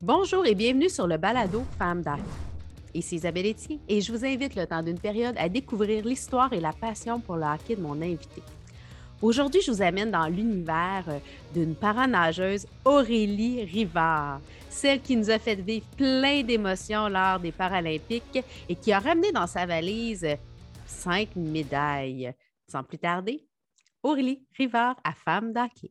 Bonjour et bienvenue sur le balado Femmes d'Hockey. Ici Isabelle Etier et je vous invite le temps d'une période à découvrir l'histoire et la passion pour le hockey de mon invité. Aujourd'hui, je vous amène dans l'univers euh, d'une paranageuse Aurélie Rivard, celle qui nous a fait vivre plein d'émotions lors des Paralympiques et qui a ramené dans sa valise cinq médailles. Sans plus tarder, Aurélie Rivard à Femme d'Hockey.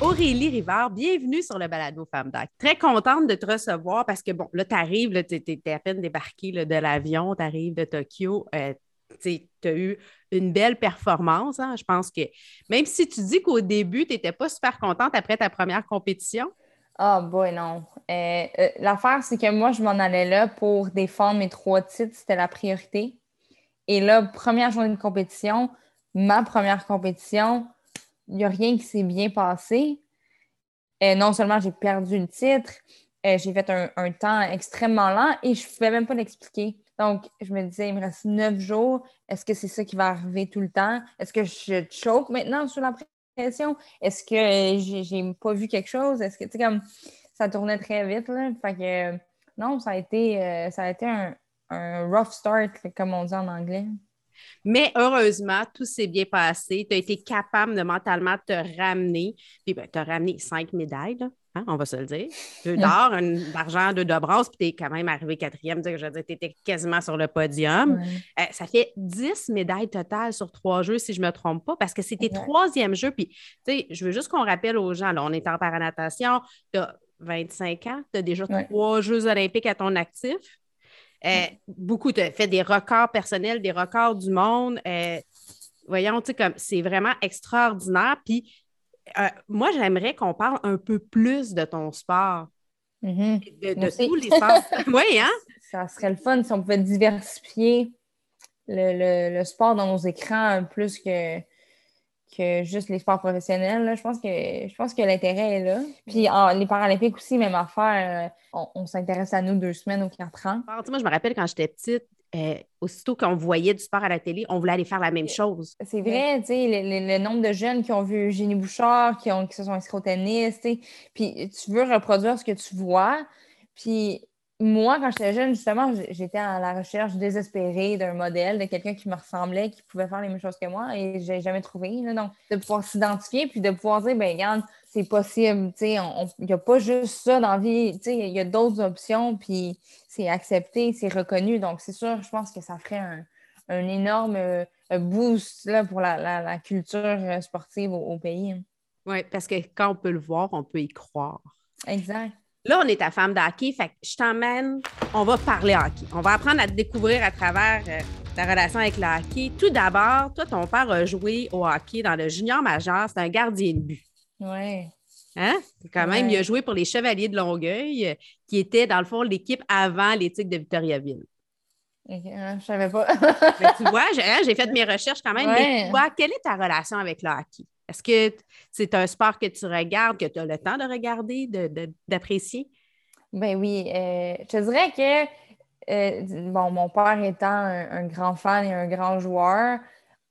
Aurélie Rivard, bienvenue sur le balado Femme d'Hockey. Très contente de te recevoir parce que, bon, là, tu arrives, tu es, à peine débarqué de l'avion, tu arrives de Tokyo. Euh, tu as eu une belle performance. Hein. Je pense que même si tu dis qu'au début, tu n'étais pas super contente après ta première compétition. Ah, oh boy, non. Euh, euh, l'affaire, c'est que moi, je m'en allais là pour défendre mes trois titres. C'était la priorité. Et là, première journée de compétition, ma première compétition, il n'y a rien qui s'est bien passé. Euh, non seulement j'ai perdu le titre, euh, j'ai fait un, temps extrêmement lent et je ne pouvais même pas l'expliquer. Donc, je me disais, il me reste neuf jours. Est-ce que c'est ça qui va arriver tout le temps? Est-ce que je choke maintenant sous la pression? Est-ce que j'ai pas vu quelque chose? Est-ce que, tu sais, comme ça tournait très vite, là. Fait que, non, ça a été, euh, ça a été un rough start, comme on dit en anglais. Mais heureusement, tout s'est bien passé. Tu as été capable de mentalement te ramener. Puis ben, tu as ramené cinq médailles, hein, on va se le dire. Deux d'or, un d'argent, deux de bronze, puis tu es quand même arrivé quatrième. Je veux dire, tu étais quasiment sur le podium. Euh, ça fait dix médailles totales sur trois jeux, si je ne me trompe pas, parce que c'était troisième jeu. Puis, tu sais, je veux juste qu'on rappelle aux gens, là, on est en paranatation, tu as 25 ans, tu as déjà trois Jeux olympiques à ton actif. Euh, beaucoup, tu as fait des records personnels, des records du monde. Euh, voyons, tu sais, comme c'est vraiment extraordinaire. Puis euh, moi, j'aimerais qu'on parle un peu plus de ton sport. Mm-hmm. De, tous les sports. oui, hein? Ça serait le fun si on pouvait diversifier le sport dans nos écrans plus que que juste les sports professionnels. Je pense que je pense que l'intérêt est là. Puis les Paralympiques aussi, même affaire, euh, on, s'intéresse à nous deux semaines ou quatre ans. Ah, moi, je me rappelle quand j'étais petite, euh, aussitôt qu'on voyait du sport à la télé, on voulait aller faire la même chose. C'est vrai, tu sais, le, nombre de jeunes qui ont vu Eugénie Bouchard, qui, ont, qui se sont inscrits au tennis, tu sais, puis tu veux reproduire ce que tu vois, puis moi, quand j'étais jeune, justement, j'étais à la recherche désespérée d'un modèle, de quelqu'un qui me ressemblait, qui pouvait faire les mêmes choses que moi, et je n'ai jamais trouvé. Donc, de pouvoir s'identifier, puis de pouvoir dire, ben regarde, c'est possible, il n'y a pas juste ça dans la vie, il y a d'autres options, puis c'est accepté, c'est reconnu. Donc, c'est sûr, je pense que ça ferait un, énorme euh, boost là, pour la, culture euh, sportive au pays. Hein. Oui, parce que quand on peut le voir, on peut y croire. Exact. Là, on est ta femme d'hockey, fait que je t'emmène, on va parler hockey. On va apprendre à te découvrir à travers euh, ta relation avec le hockey. Tout d'abord, toi, ton père a joué au hockey dans le junior majeur, c'est un gardien de but. Oui. Hein? Quand même, il a joué pour les Chevaliers de Longueuil, euh, qui était, dans le fond, l'équipe avant l'éthique de Victoriaville. Je ne savais pas. tu vois, hein, j'ai fait mes recherches quand même. Mais toi, quelle est ta relation avec le hockey? Est-ce que c'est un sport que tu regardes, que tu as le temps de regarder, d'apprécier? ben oui. Euh, je te dirais que, euh, bon, mon père étant un, grand fan et un grand joueur,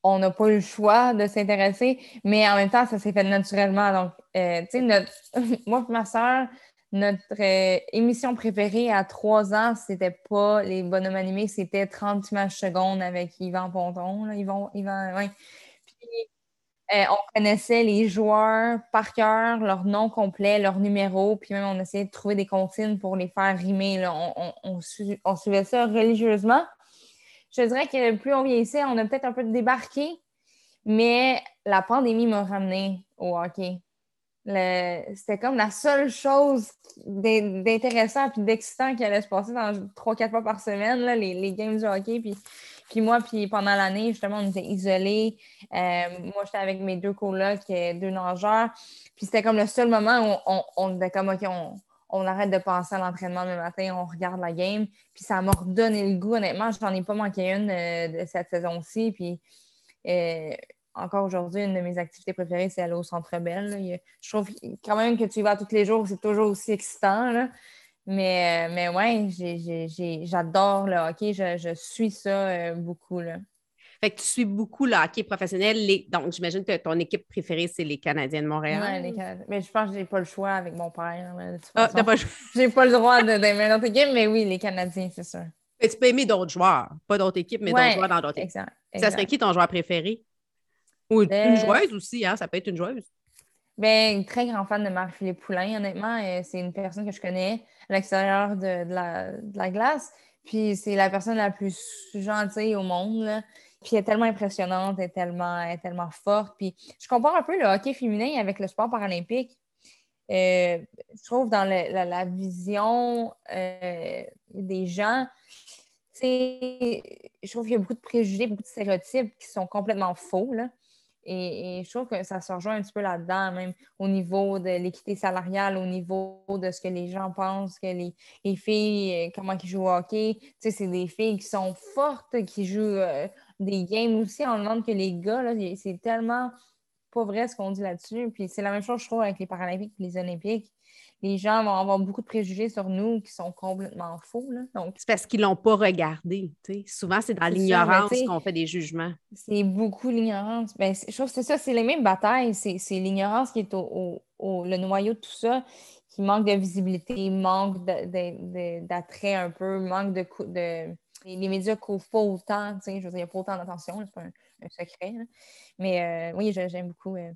on n'a pas eu le choix de s'intéresser, mais en même temps, ça s'est fait naturellement. Donc, euh, tu sais, moi et ma soeur, notre émission préférée à trois ans, c'était pas les bonhommes animés, c'était 30 images secondes avec Yvan Ponton. Là, Yvan, Yvan, ouais. Euh, on connaissait les joueurs par cœur, leur nom complet, leur numéro, puis même on essayait de trouver des consignes pour les faire rimer. On, suivait ça religieusement. Je dirais que plus on vieillissait, on a peut-être un peu débarqué, mais la pandémie m'a ramené au hockey. C'était comme la seule chose d'intéressant et d'excitant qui allait se passer dans trois, quatre fois par semaine, les, les games du hockey. Puis puis moi, puis pendant l'année, justement, on était isolés. Euh, moi, j'étais avec mes deux colocs, deux nageurs. Puis c'était comme le seul moment où on, était comme, OK, on, arrête de penser à l'entraînement le matin, on regarde la game. Puis ça m'a redonné le goût, honnêtement. J'en ai pas manqué une euh, de cette saison-ci. Puis euh, encore aujourd'hui, une de mes activités préférées, c'est aller au Centre Belle. Je trouve quand même que tu y vas tous les jours, c'est toujours aussi excitant. Mais, mais ouais, j'adore le hockey. Je, je suis ça beaucoup. Là. Fait que tu suis beaucoup le hockey professionnel. Donc, j'imagine que ton équipe préférée, c'est les Canadiens de Montréal. Oui, les Canadiens. Mais je pense que j'ai pas le choix avec mon père. Ah, t'as pas le choix. J'ai pas le droit d'aimer d'autres équipes, mais oui, les Canadiens, c'est sûr. Mais tu peux aimer d'autres joueurs, pas d'autres équipes, mais d'autres joueurs dans d'autres équipes. Ça serait qui ton joueur préféré? Ou une euh, joueuse aussi, hein? Ça peut être une joueuse. Ben, très grand fan de Marie-Philippe Poulain, honnêtement. Euh, c'est une personne que je connais à l'extérieur de, la, de, la, glace. Puis c'est la personne la plus gentille au monde. Là. Puis elle est tellement impressionnante, elle est tellement, est tellement forte. Puis je compare un peu le hockey féminin avec le sport paralympique. Euh, je trouve dans la, vision euh, des gens, je trouve qu'il y a beaucoup de préjugés, beaucoup de stéréotypes qui sont complètement faux. Là. Et, je trouve que ça se rejoint un petit peu là-dedans, même au niveau de l'équité salariale, au niveau de ce que les gens pensent, que les, filles, euh, comment ils jouent au hockey. Tu sais, c'est des filles qui sont fortes, qui jouent euh, des games aussi en demande que les gars. C'est tellement pas vrai ce qu'on dit là-dessus. Puis c'est la même chose, je trouve, avec les Paralympiques et les Olympiques les gens vont avoir beaucoup de préjugés sur nous qui sont complètement faux. Donc... C'est parce qu'ils ne l'ont pas regardé. Souvent, c'est dans l'ignorance qu'on fait des jugements. C'est beaucoup l'ignorance. Ben, je trouve que c'est ça, c'est les mêmes batailles. C'est l'ignorance qui est au, le noyau de tout ça, qui manque de visibilité, manque d'attrait un peu, manque de. de... Les médias ne couvrent pas autant, je veux dire, il n'y a pas autant d'attention, c'est pas un, secret. Mais euh, oui, j'aime beaucoup euh,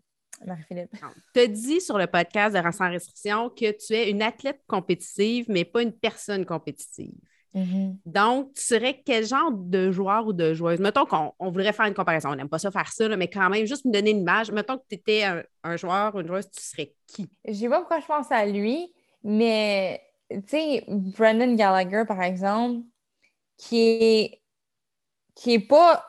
Marie-Philippe. Tu as dit sur le podcast de Sans Restriction que tu es une athlète compétitive, mais pas une personne compétitive. Mm-hmm. Donc, tu serais quel genre de joueur ou de joueuse? Mettons qu'on voudrait faire une comparaison. On n'aime pas ça faire ça, mais quand même, juste me donner une image. Mettons que tu étais un, joueur ou une joueuse, tu serais qui? Je sais pas pourquoi je pense à lui, mais tu sais, Brendan Gallagher, par exemple, qui est, qui est pas.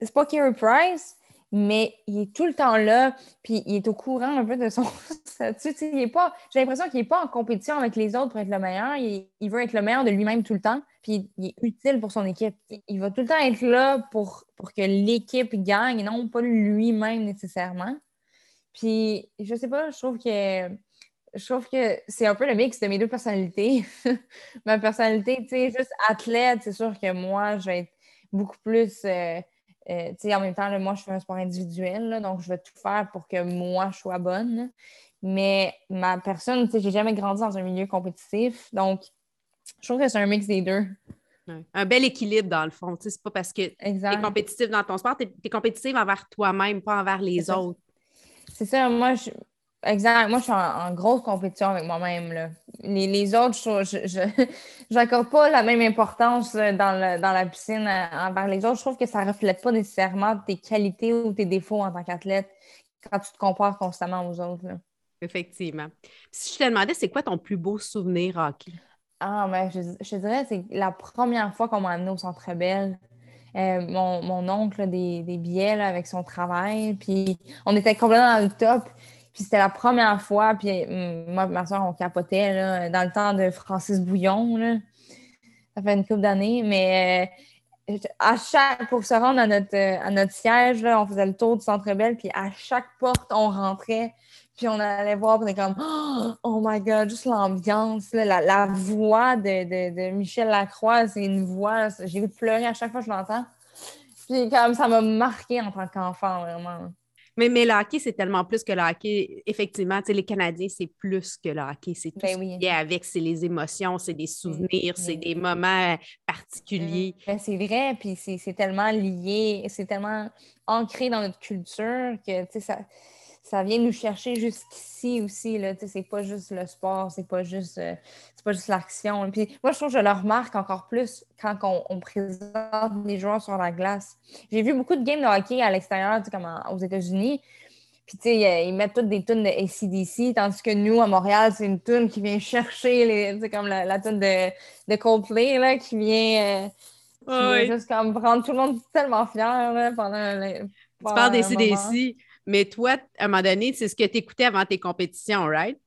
C'est pas Kerry Price, mais il est tout le temps là, puis il est au courant un peu de son statut. pas, j'ai l'impression qu'il n'est pas en compétition avec les autres pour être le meilleur. Il, veut être le meilleur de lui-même tout le temps, puis il est utile pour son équipe. Il, va tout le temps être là pour, pour que l'équipe gagne, et non pas lui-même nécessairement. Puis, je sais pas, je trouve que je trouve que c'est un peu le mix de mes deux personnalités. Ma personnalité, tu sais, juste athlète, c'est sûr que moi, je vais être beaucoup plus. Euh, euh, en même temps, moi, je fais un sport individuel, donc je vais tout faire pour que moi, je sois bonne. Mais ma personne, j'ai jamais grandi dans un milieu compétitif, donc je trouve que c'est un mix des deux. Un bel équilibre, dans le fond. C'est pas parce que tu es compétitif dans ton sport, tu es, compétitif envers toi-même, pas envers les autres. C'est ça, moi, je, Exact. Moi, je suis en, grosse compétition avec moi-même. Les, les, autres, je n'accorde pas la même importance dans, dans, la piscine envers les autres. Je trouve que ça ne reflète pas nécessairement tes qualités ou tes défauts en tant qu'athlète quand tu te compares constamment aux autres. Effectivement. si je te demandais, c'est quoi ton plus beau souvenir hockey? Ah, ben, je, je dirais c'est la première fois qu'on m'a amené au Centre Belle. Euh, mon, mon, oncle a des, des billets avec son travail. Puis on était complètement dans le top. Puis c'était la première fois, puis hum, moi et ma soeur, on capotait là, dans le temps de Francis Bouillon. Là. Ça fait une couple d'années, mais euh, à chaque, pour se rendre à notre, à notre siège, là, on faisait le tour du Centre Belle, puis à chaque porte, on rentrait, puis on allait voir, puis on était comme Oh my God, juste l'ambiance, la, la, voix de, de, de, Michel Lacroix, c'est une voix, j'ai pleurer à chaque fois que je l'entends. Puis comme ça m'a marqué en tant qu'enfant, vraiment. Mais, mais le hockey, c'est tellement plus que le hockey. Effectivement, les Canadiens, c'est plus que le hockey. C'est tout ben ce qui est avec, c'est les émotions, c'est des souvenirs, c'est des moments particuliers. Ben, c'est vrai, puis c'est tellement lié, c'est tellement ancré dans notre culture que ça, ça vient nous chercher jusqu'ici aussi. C'est pas juste le sport, c'est pas juste, euh, pas juste l'action. Puis moi, je trouve que je le remarque encore plus quand on, présente des joueurs sur la glace. J'ai vu beaucoup de games de hockey à l'extérieur, comme aux États-Unis. Puis, tu sais, ils mettent toutes des tunes de ACDC, tandis que nous, à Montréal, c'est une tune qui vient chercher, les, comme la, la tune de, de Coldplay, là, qui vient, euh, juste comme prendre tout le monde tellement fier là, pendant, Tu parles des CDC. Mais toi, à un moment donné, c'est ce que tu écoutais avant tes compétitions, right?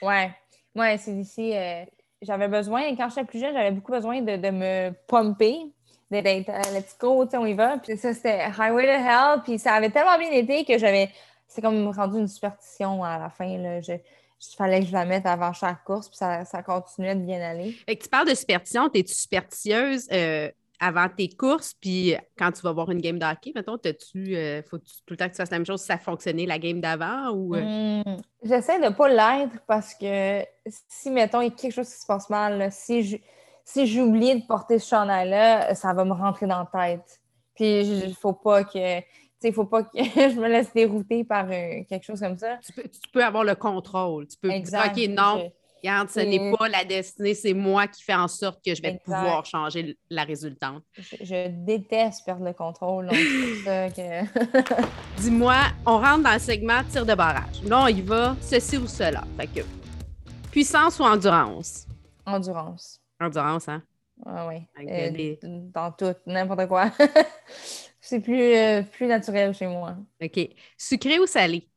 Ouais. Ouais, c'est d'ici. Euh, j'avais besoin, quand j'étais plus jeune, j'avais beaucoup besoin de, me pomper, d'être let's go, on y va. Puis ça, c'était Highway to Hell. Puis ça avait tellement bien été que j'avais. C'est comme rendu une superstition à la fin. Là. Je, il fallait que je la mette avant chaque course, puis ça, ça continuait de bien aller. Que tu parles de superstition, es-tu superstitieuse euh, avant tes courses, puis quand tu vas voir une game d'hockey, mettons, tu euh, faut tout le temps que tu fasses la même chose si ça fonctionnait la game d'avant ou. Euh? Hmm, j'essaie de ne pas l'être parce que si, mettons, il y a quelque chose qui se passe mal, si je si j'oublie de porter ce chandail-là, ça va me rentrer dans la tête. Puis il faut pas que il faut pas que je me laisse dérouter par euh, quelque chose comme ça. Tu peux, avoir le contrôle. Tu peux dire, OK, non, regarde, ce n'est pas la destinée, c'est moi qui fais en sorte que je vais pouvoir changer la résultante. Je, déteste perdre le contrôle. Dis-moi, on rentre dans le segment tir de barrage. Là, on y va, ceci ou cela. Fait que, puissance ou endurance? Endurance. Endurance, hein? Ah oui. Euh, dans tout, n'importe quoi. C'est plus, euh, plus naturel chez moi. OK. Sucré ou salé?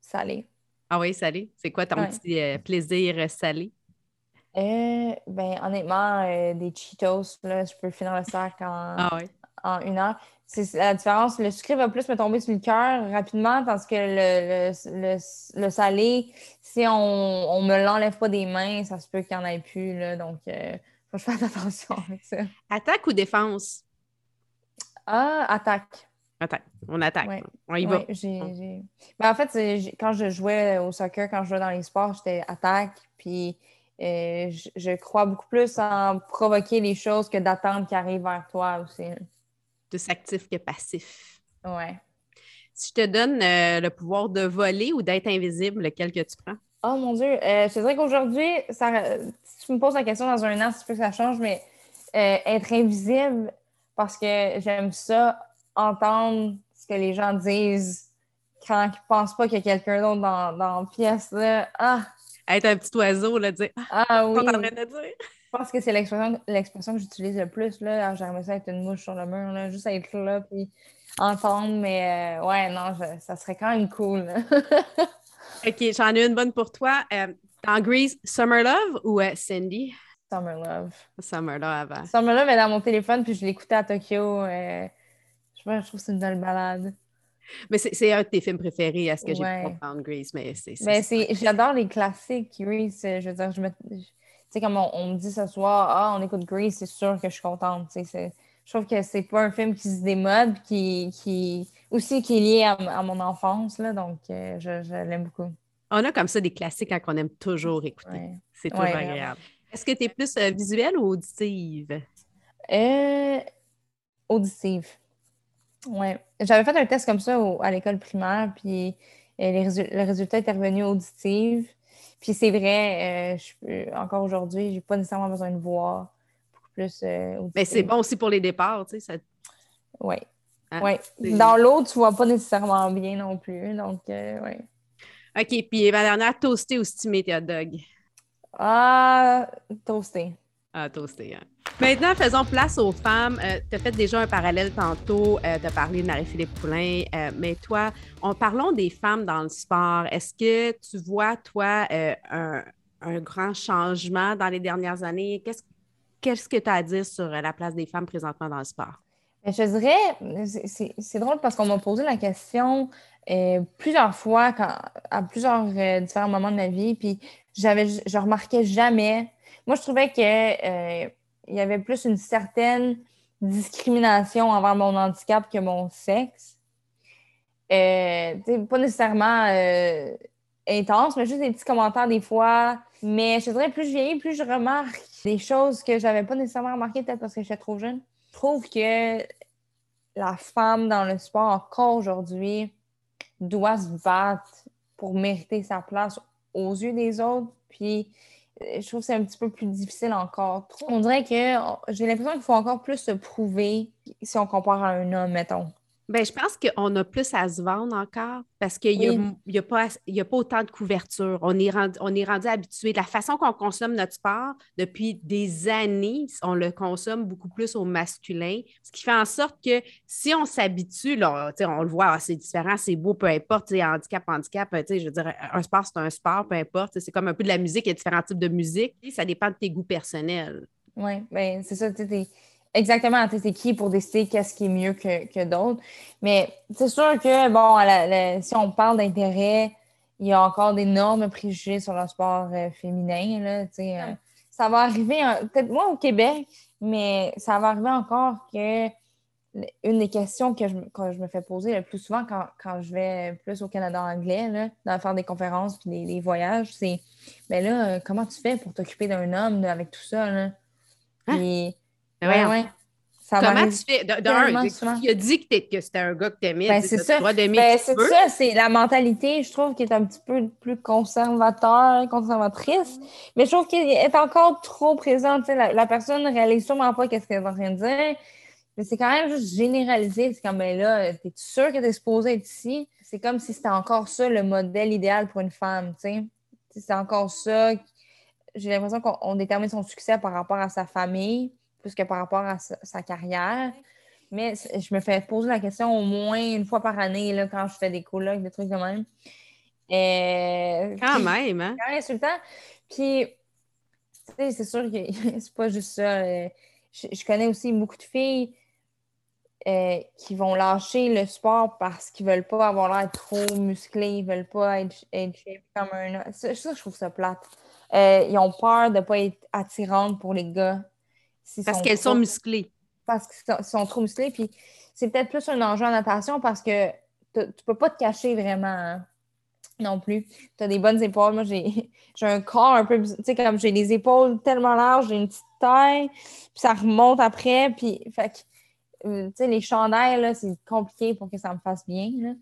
Salé. Ah oui, salé. C'est quoi ton petit euh, plaisir euh, salé? ben, honnêtement, des Cheetos, là, je peux finir le sac en, ah en une heure. C'est la différence. Le sucré va plus me tomber sur le cœur rapidement, parce que le, le, salé, si on, on me l'enlève pas des mains, ça se peut qu'il n'y en ait plus. Là, donc, il faut que je fasse attention avec ça. Attaque ou défense? Ah, attaque. Attaque. On attaque. On y va. Ben, en fait, quand je jouais au soccer, quand je jouais dans les sports, j'étais attaque. Puis euh, je, crois beaucoup plus en provoquer les choses que d'attendre qu'ils arrivent vers toi aussi. Plus actif que passif. Ouais. Si je te donne euh, le pouvoir de voler ou d'être invisible, lequel que tu prends? Oh mon Dieu. Euh, je te dirais qu'aujourd'hui, si tu me poses la question dans un an, si tu veux que ça change, mais être invisible, parce que j'aime ça, entendre ce que les gens disent quand ils ne pensent pas qu'il y a quelqu'un d'autre dans, dans la pièce. Là. Ah! Être un petit oiseau, là, dire Ah, ah oui! de dire? Je pense que c'est l'expression que j'utilise le plus. Là. J'aimerais ça être une mouche sur le mur, là. juste être là puis entendre, mais euh, ouais, non, ça serait quand même cool. OK, j'en ai une bonne pour toi. Euh, dans Grease, Summer Love ou euh, Cindy? Summer Love. Summer Love avant. Summer Love est dans mon téléphone, puis je l'écoutais à Tokyo. Euh, je, trouve que c'est une belle balade. Mais c'est un de tes films préférés, est-ce que j'ai pu comprendre, Grease? Mais c'est. J'adore les classiques, Grease. Je veux dire, je me. Tu sais, comme on, me dit ce soir, ah, on écoute Grease, c'est sûr que je suis contente. Je trouve que c'est pas un film qui se démode, qui, qui aussi qui est lié à, mon enfance, là, donc euh, je, je l'aime beaucoup. On a comme ça des classiques qu'on aime toujours écouter. C'est toujours agréable. Est-ce que tu es plus euh, visuelle ou auditive? Euh, auditive. Oui. J'avais fait un test comme ça à l'école primaire, puis euh, le résultat était revenu auditive. Puis c'est vrai, encore aujourd'hui, j'ai pas nécessairement besoin de voir. Beaucoup plus Mais c'est bon aussi pour les départs, tu sais. Ça... Oui. Hein? Dans l'autre, tu vois pas nécessairement bien non plus. Donc, oui. OK. Puis ma dernière, toasté ou stimé tes hot dog? Ah, toasté. Ah, toasté, hein. Maintenant, faisons place aux femmes. Euh, tu as fait déjà un parallèle tantôt, euh, de parler de Marie-Philippe Poulain, euh, mais toi, en parlons des femmes dans le sport. Est-ce que tu vois, toi, un, grand changement dans les dernières années? Qu'est-ce, qu'est-ce que tu as à dire sur la place des femmes présentement dans le sport? Ben, je dirais, c'est, drôle parce qu'on m'a posé la question plusieurs fois à plusieurs différents moments de ma vie, puis j'avais, je remarquais jamais. Moi, je trouvais euh, y avait plus une certaine discrimination envers mon handicap que mon sexe. Euh, pas nécessairement euh, intense, mais juste des petits commentaires des fois. Mais je dirais, plus je vieillis, plus je remarque des choses que j'avais pas nécessairement remarquées, peut-être parce que j'étais trop jeune. Je trouve que la femme dans le sport, encore aujourd'hui, doit se battre pour mériter sa place aux yeux des autres. Puis je trouve que c'est un petit peu plus difficile encore. On dirait que j'ai l'impression qu'il faut encore plus se prouver si on compare à un homme, mettons. Bien, je pense qu'on a plus à se vendre encore parce qu'il n'y a, pas, a pas autant de couverture. On est rendu, on est rendu habitué. La façon qu'on consomme notre sport depuis des années, on le consomme beaucoup plus au masculin, ce qui fait en sorte que si on s'habitue, on le voit, ah, c'est différent, c'est beau, peu importe, handicap, handicap, je veux dire, un sport, c'est un sport, peu importe. C'est comme un peu de la musique, il y a différents types de musique. Ça dépend de tes goûts personnels. Oui, bien, c'est ça. Tu Exactement, c'est qui pour décider qu'est-ce qui est mieux que, d'autres. Mais c'est sûr que, bon, si on parle d'intérêt, il y a encore d'énormes préjugés sur le sport euh, féminin. Là, euh, ça va arriver, peut-être moins au Québec, mais ça va arriver encore que une des questions que je, je me fais poser le plus souvent quand, je vais plus au Canada anglais, là, dans faire des conférences et des, voyages, c'est ben là, comment tu fais pour t'occuper d'un homme avec tout ça? Là? Hein? Puis, ben Comment tu fais? De, il a dit que, c'était un gars que t'aimais. Ben, c'est ça. Ben, c'est ça, c'est la mentalité, je trouve, qui est un petit peu plus conservateur, conservatrice. Mais je trouve qu'elle est encore trop présente. La, la personne ne réalise sûrement pas qu'est-ce qu'elle est en train de dire. Mais c'est quand même juste généralisé. C'est comme, ben là, t'es sûr que t'es supposé être ici? C'est comme si c'était encore ça le modèle idéal pour une femme, tu sais. C'est encore ça. J'ai l'impression qu'on détermine son succès par rapport à sa famille plus que par rapport à sa, carrière. Mais je me fais poser la question au moins une fois par année là, quand je fais des colloques, des trucs de même. Euh, quand même, hein? Quand insultant. Puis, tu sais, c'est sûr que c'est pas juste ça. Euh, je, connais aussi beaucoup de filles euh, qui vont lâcher le sport parce qu'ils veulent pas avoir l'air trop musclés, ils veulent pas être, être comme un. Ça, je trouve ça plate. ils ont peur de pas être attirantes pour les gars parce qu'elles sont musclées. Parce qu'elles sont trop musclées. Puis c'est peut-être plus un enjeu en natation parce que tu ne peux pas te cacher vraiment hein, non plus. Tu as des bonnes épaules. Moi, j'ai un corps un peu. Tu sais, comme j'ai les épaules tellement larges, j'ai une petite taille, puis ça remonte après. Puis, fait euh, tu sais, les chandails, c'est compliqué pour que ça me fasse bien.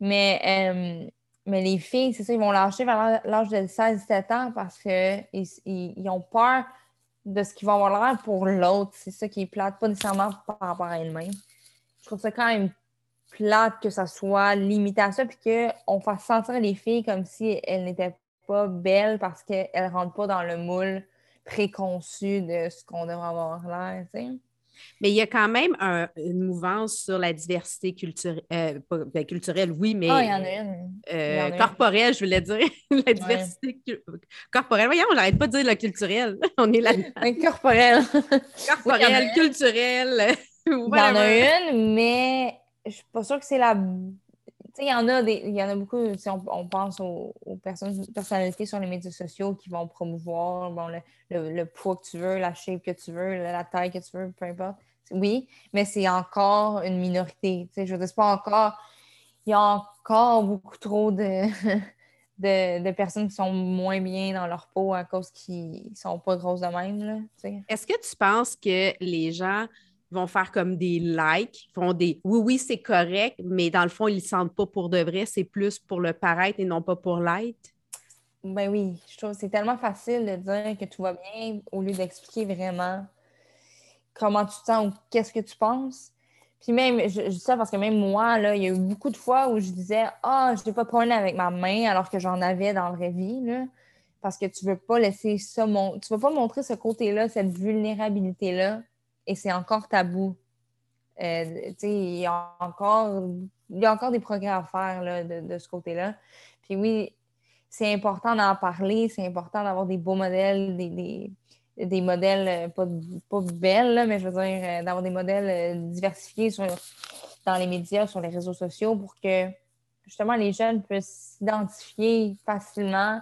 Mais, euh, mais les filles, c'est ça, ils vont lâcher vers l'âge de 16-17 ans parce qu'ils ils ont peur de ce qu'ils vont avoir l'air pour l'autre. C'est ça qui est plate, pas nécessairement par rapport à elle-même. Je trouve ça quand même plate que ça soit limité à ça, puis qu'on fasse sentir les filles comme si elles n'étaient pas belles parce qu'elles ne rentrent pas dans le moule préconçu de ce qu'on devrait avoir l'air. Mais il y a quand même une mouvance sur la diversité culturelle, euh, ben, culturelle, oui, mais ah, il y en a une. Euh, corporelle, je voulais dire. la diversité corporelle. Voyons, j'arrête pas de dire la culturelle. On est là. corporelle. corporelle, culturelle. il y en a une, mais je suis pas sûre que c'est la. Il y en a des, il y en a beaucoup, si on, pense aux, personnes, personnalités sur les médias sociaux qui vont promouvoir bon, le, le, poids que tu veux, la shape que tu veux, la taille que tu veux, peu importe. Oui, mais c'est encore une minorité. Je veux dire, pas encore. Il y a encore beaucoup trop de, de, de, personnes qui sont moins bien dans leur peau à cause qu'ils sont pas grosses de même. Est-ce que tu penses que les gens vont faire comme des likes, font des oui, oui, c'est correct, mais dans le fond, ils ne sentent pas pour de vrai, c'est plus pour le paraître et non pas pour l'être? Ben oui, je trouve que c'est tellement facile de dire que tout va bien au lieu d'expliquer vraiment comment tu te sens ou qu'est-ce que tu penses. Puis même, je, dis ça parce que même moi, là, il y a eu beaucoup de fois où je disais Ah, je n'ai pas de problème avec ma main alors que j'en avais dans la vraie vie. Là, parce que tu ne veux pas laisser ça, mon... tu veux pas montrer ce côté-là, cette vulnérabilité-là et c'est encore tabou. Euh, il, y a encore, il y a encore des progrès à faire là, de, ce côté-là. Puis oui, c'est important d'en parler, c'est important d'avoir des beaux modèles, des, des, modèles euh, pas, pas belles, mais je veux dire, euh, d'avoir des modèles diversifiés dans les médias, sur les réseaux sociaux pour que justement les jeunes puissent s'identifier facilement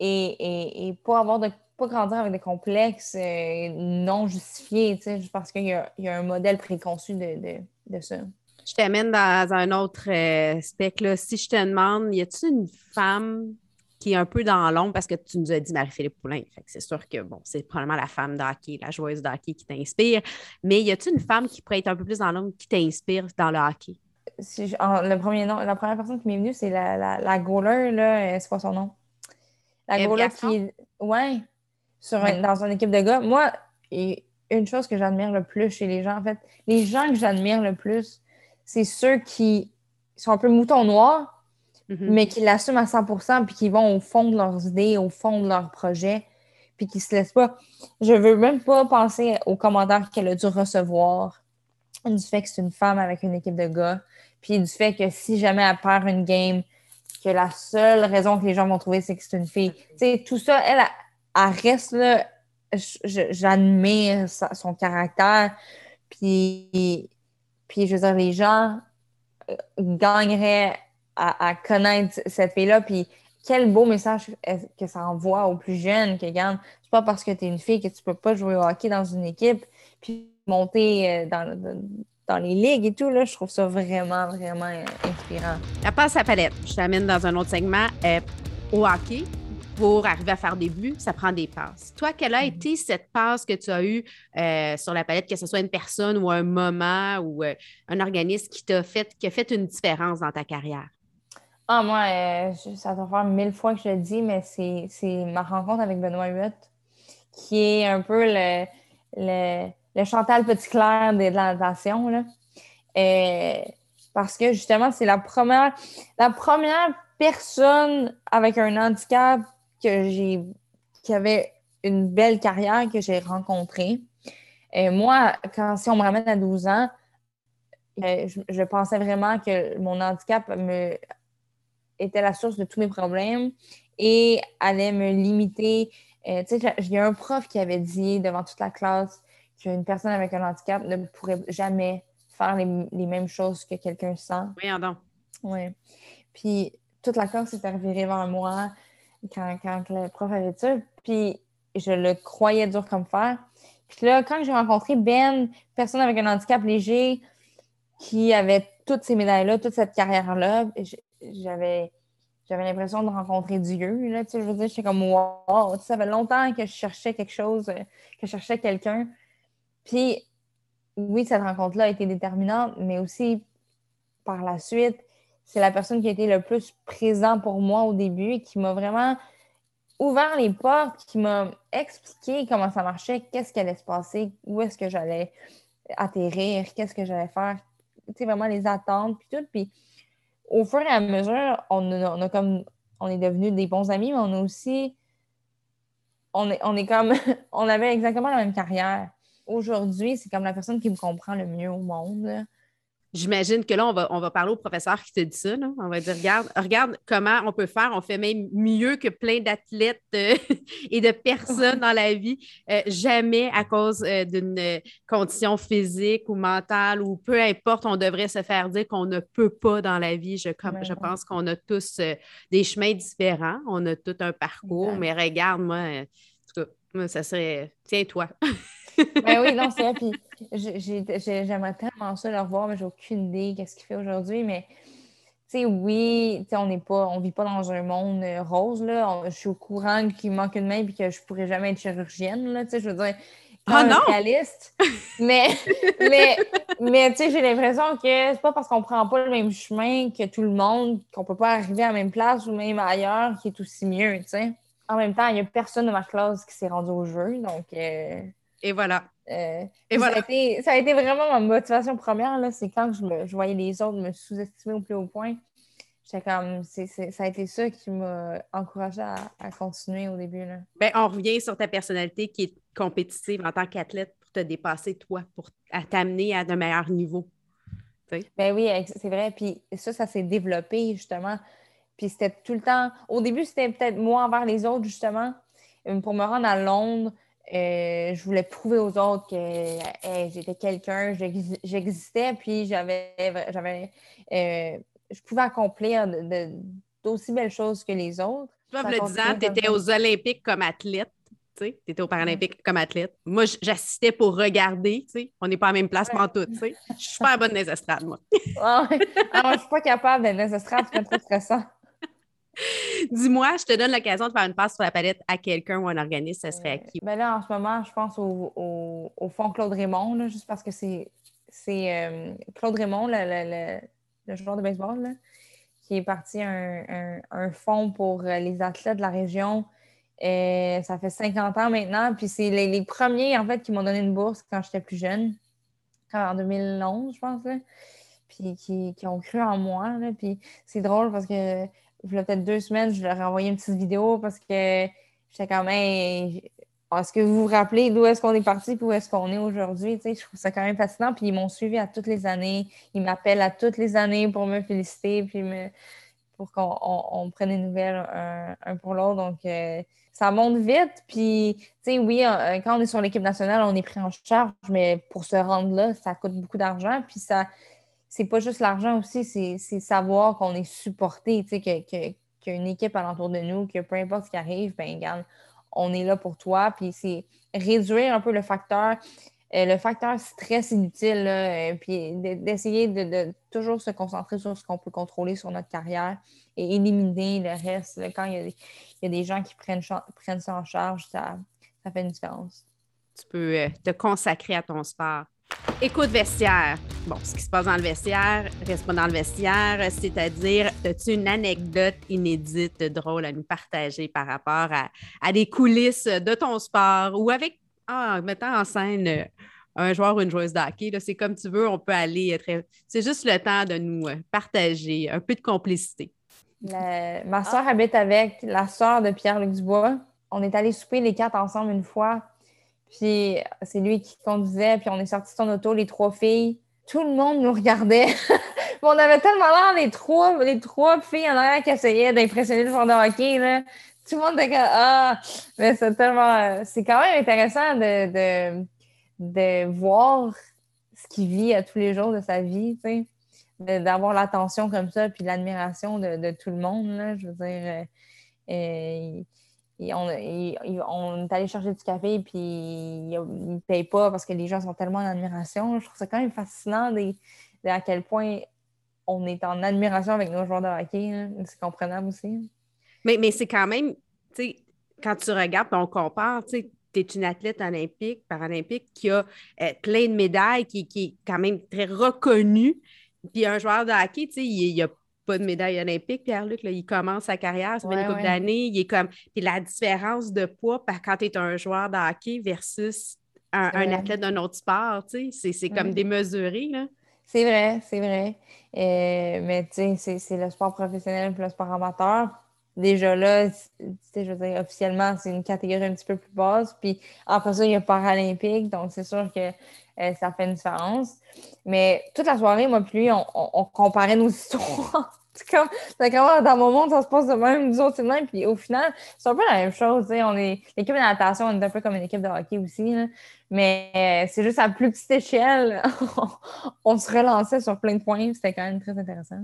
et, et, et pas avoir de pas grandir avec des complexes euh, non justifiés, juste parce qu'il y, y, a un modèle préconçu de, de, ça. Je t'amène dans un autre euh, spectre. Si je te demande, y a-t-il une femme qui est un peu dans l'ombre? Parce que tu nous as dit Marie-Philippe Poulain. c'est sûr que bon, c'est probablement la femme d'hockey, la joueuse d'hockey qui t'inspire. Mais y a-t-il une femme qui pourrait être un peu plus dans l'ombre qui t'inspire dans le hockey? Si le premier nom, la première personne qui m'est venue, c'est la, la, la goaler, là, euh, c'est quoi son nom? La goaler qui. Ouais, dans une équipe de gars. Moi, et une chose que j'admire le plus chez les gens, en fait, les gens que j'admire le plus, c'est ceux qui sont un peu moutons noirs, mm-hmm. mais qui l'assument à 100% puis qui vont au fond de leurs idées, au fond de leurs projets, puis qui se laissent pas. Je veux même pas penser aux commentaires qu'elle a dû recevoir du fait que c'est une femme avec une équipe de gars, puis du fait que si jamais elle perd une game, que la seule raison que les gens vont trouver, c'est que c'est une fille. Tu sais, tout ça, elle, elle reste là, j'admire son caractère. Puis, puis, je veux dire, les gens euh, gagneraient à, connaître cette fille-là. Puis quel beau message que ça envoie aux plus jeunes que, regarde, c'est pas parce que tu es une fille que tu peux pas jouer au hockey dans une équipe, puis monter euh, dans, dans les ligues et tout. Là, je trouve ça vraiment, vraiment euh, inspirant. La passe à palette, je t'amène dans un autre segment. Au hockey, pour arriver à faire des buts, ça prend des passes. Toi, quelle a mm-hmm. été cette passe que tu as eue sur la palette, que ce soit une personne ou un moment ou un organisme qui t'a fait, qui a fait une différence dans ta carrière? Ah, moi, euh, ça doit faire mille fois que je le dis, mais c'est ma rencontre avec Benoît Huot, qui est un peu le, le, Chantal Petit-Clair de la natation. Euh, parce que justement, c'est la première, la première personne avec un handicap que j'ai qui avait une belle carrière que j'ai rencontrée. Et moi, quand si on me ramène à 12 ans, euh, je, je, pensais vraiment que mon handicap me était la source de tous mes problèmes et allait me limiter. Euh, tu sais, il y a un prof qui avait dit devant toute la classe qu'une personne avec un handicap ne pourrait jamais faire les, mêmes choses que quelqu'un sans. Oui, donc. Oui. Puis toute la classe s'est revirée vers moi quand, quand, le prof avait ça. Puis je le croyais dur comme fer. Puis là, quand j'ai rencontré Ben, personne avec un handicap léger, qui avait toutes ces médailles-là, toute cette carrière-là, j'avais j'avais l'impression de rencontrer Dieu. Là, je veux dire, j'étais comme wow, ça fait longtemps que je cherchais quelque chose, euh, que je cherchais quelqu'un. Puis oui, cette rencontre-là a été déterminante, mais aussi par la suite, c'est la personne qui a été le plus présent pour moi au début et qui m'a vraiment ouvert les portes, qui m'a expliqué comment ça marchait, qu'est-ce qui allait se passer, où est-ce que j'allais atterrir, qu'est-ce que j'allais faire, tu sais, vraiment les attentes, puis tout. Puis au fur et à mesure, on, a, comme on est devenus des bons amis, mais on a aussi on est, on est comme on avait exactement la même carrière. Aujourd'hui, c'est comme la personne qui me comprend le mieux au monde. J'imagine que là, on va, on va parler au professeur qui te dit ça. On va dire regarde, regarde comment on peut faire. On fait même mieux que plein d'athlètes euh, et de personnes dans la vie. Euh, jamais à cause euh, d'une condition physique ou mentale ou peu importe, on devrait se faire dire qu'on ne peut pas dans la vie. Je, comme, je pense qu'on a tous des chemins différents. On a tout un parcours. Mais regarde, moi, ça serait tiens-toi. ben oui, non, c'est vrai. Puis j'aimerais tellement ça le revoir, mais j'ai aucune idée qu'est-ce qu'il fait aujourd'hui. Mais tu sais, oui, on n'est pas, on vit pas dans un monde euh, rose. Là. je suis au courant qu'il manque une main et que je pourrais jamais être chirurgienne. Là, je veux dire, ah non! Réaliste. mais, mais, mais tu sais, j'ai l'impression que c'est pas parce qu'on prend pas le même chemin que tout le monde qu'on peut pas arriver à la même place ou même ailleurs qui est aussi mieux, tu sais. En même temps, il n'y a personne de ma classe qui s'est rendu au jeu, donc... Euh, et voilà. Euh, et voilà. Ça a, été, vraiment ma motivation première, c'est quand je, me, voyais les autres me sous-estimer au plus haut point. J'étais comme, ça a été ça qui m'a encouragé à, continuer au début. Là. Ben, on revient sur ta personnalité qui est compétitive en tant qu'athlète pour te dépasser, toi, pour t'amener à un meilleur niveau. Ben oui, c'est vrai. Puis ça, ça s'est développé justement. Puis c'était tout le temps. Au début, c'était peut-être moi envers les autres, justement. Pour me rendre à Londres, euh, je voulais prouver aux autres que j'étais quelqu'un, j'existais, puis j'avais, j'avais, euh, je pouvais accomplir d'aussi belles choses que les autres. Toi, le disant, tu étais aux Olympiques comme athlète. Tu étais aux Paralympiques comme athlète. Moi, j'assistais pour regarder. On n'est pas à la même place pour tout. Je suis pas bonne des estrades, moi. ah, je suis pas capable d'être les estrades, c'est trop stressant. Dis-moi, je te donne l'occasion de faire une passe sur la palette à quelqu'un ou un organisme, ça serait à qui? Ben là, en ce moment, je pense au, au, fond Claude Raymond, juste parce que c'est euh, Claude Raymond, le, le, joueur de baseball, qui est parti un, un, fonds pour euh, les athlètes de la région. Et ça fait 50 ans maintenant. Puis c'est les, premiers, en fait, qui m'ont donné une bourse quand j'étais plus jeune, en 2011, je pense. Puis qui, qui, ont cru en moi. Puis c'est drôle parce que peut-être deux semaines, je leur ai envoyé une petite vidéo parce que j'étais quand même. Est-ce que vous vous rappelez d'où est-ce qu'on est parti et où est-ce qu'on est aujourd'hui? je trouve ça quand même fascinant. Puis ils m'ont suivi à toutes les années. Ils m'appellent à toutes les années pour me féliciter puis pour qu'on prenne des nouvelles un, pour l'autre. Donc, euh, ça monte vite. Puis, tu sais, oui, euh, quand on est sur l'équipe nationale, on est pris en charge, mais pour se rendre là, ça coûte beaucoup d'argent. Puis ça, c'est pas juste l'argent aussi, c'est savoir qu'on est supporté, tu sais, qu'il y a une équipe alentour de nous, que peu importe ce qui arrive, ben, regarde, on est là pour toi. Puis c'est réduire un peu le facteur, euh, le facteur stress inutile, euh, puis d'essayer de, toujours se concentrer sur ce qu'on peut contrôler sur notre carrière et éliminer le reste. quand il y, a des, gens qui prennent, prennent ça en charge, ça, ça fait une différence. Tu peux euh, te consacrer à ton sport. Écoute vestiaire. Bon, ce qui se passe dans le vestiaire reste pas dans le vestiaire, c'est-à-dire, as-tu une anecdote inédite, drôle à nous partager par rapport à, des coulisses de ton sport ou avec, ah, mettant en scène euh, un joueur ou une joueuse d'hockey, c'est comme tu veux, on peut aller très. C'est juste le temps de nous euh, partager un peu de complicité. ma soeur habite avec la soeur de Pierre-Luc Dubois. On est allés souper les quatre ensemble une fois. Puis c'est lui qui conduisait, puis on est sorti de son auto, les trois filles. Tout le monde nous regardait. on avait tellement l'air les trois, les trois filles en arrière qui essayaient d'impressionner le joueur de hockey. Là. Tout le monde était comme Ah! Mais c'est tellement. C'est quand même intéressant de, de, voir ce qu'il vit à tous les jours de sa vie, tu. D'avoir l'attention comme ça, puis l'admiration de, tout le monde. Je veux dire. Euh, euh on, est allé chercher du café, puis ils ne payent pas parce que les gens sont tellement en admiration. Je trouve ça quand même fascinant de, à quel point on est en admiration avec nos joueurs de hockey. C'est comprenable aussi. Mais, mais c'est quand même, tu sais, quand tu regardes, on compare, tu sais, es une athlète olympique, paralympique qui a euh, plein de médailles, qui, qui, est quand même très reconnue. Puis un joueur de hockey, tu sais, il, il a pas de médaille olympique, Pierre-Luc. Il commence sa carrière, ça fait une couple d'années. Il est comme. Puis la différence de poids quand tu es un joueur de hockey versus un, athlète d'un autre sport, c'est comme démesuré. Là. C'est vrai, c'est vrai. Euh, mais tu sais, c'est le sport professionnel et le sport amateur. Déjà là, je veux dire, officiellement, c'est une catégorie un petit peu plus basse. Puis après ça, il y a paralympique, donc c'est sûr que euh, ça fait une différence. Mais toute la soirée, moi puis lui, on comparait nos histoires. Comme, dans mon monde, ça se passe de même, nous autres, c'est même. Puis au final, c'est un peu la même chose. On est, l'équipe de natation, on est un peu comme une équipe de hockey aussi. Mais euh, c'est juste à plus petite échelle. on se relançait sur plein de points. C'était quand même très intéressant.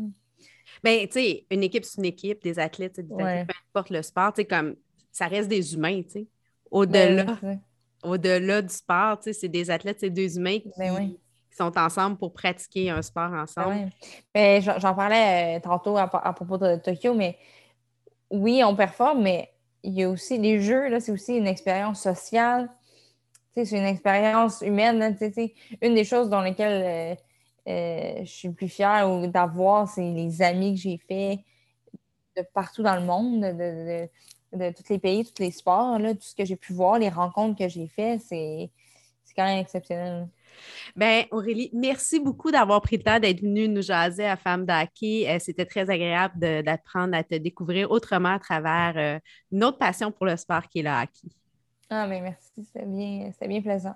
Bien, tu sais, une équipe, c'est une équipe, des athlètes, des athlètes, peu importe le sport, tu sais, comme ça reste des humains, tu sais. Au-delà, ben au-delà du sport, c'est des athlètes, c'est des humains ben sont ensemble pour pratiquer un sport ensemble. Ben, j'en parlais euh, tantôt à, propos de Tokyo, mais oui, on performe, mais il y a aussi les jeux, c'est aussi une expérience sociale. C'est une expérience humaine. une des choses dans lesquelles euh, euh, je suis plus fière d'avoir, c'est les amis que j'ai faits de partout dans le monde, de, de, tous les pays, tous les sports, là, tout ce que j'ai pu voir, les rencontres que j'ai faites, c'est quand même exceptionnel. Bien, Aurélie, merci beaucoup d'avoir pris le temps d'être venue nous jaser à Femme d'Hockey. Euh, c'était très agréable d'apprendre à te découvrir autrement à travers euh, une autre passion pour le sport qui est le hockey. Ah, mais merci, c'était bien, bien plaisant.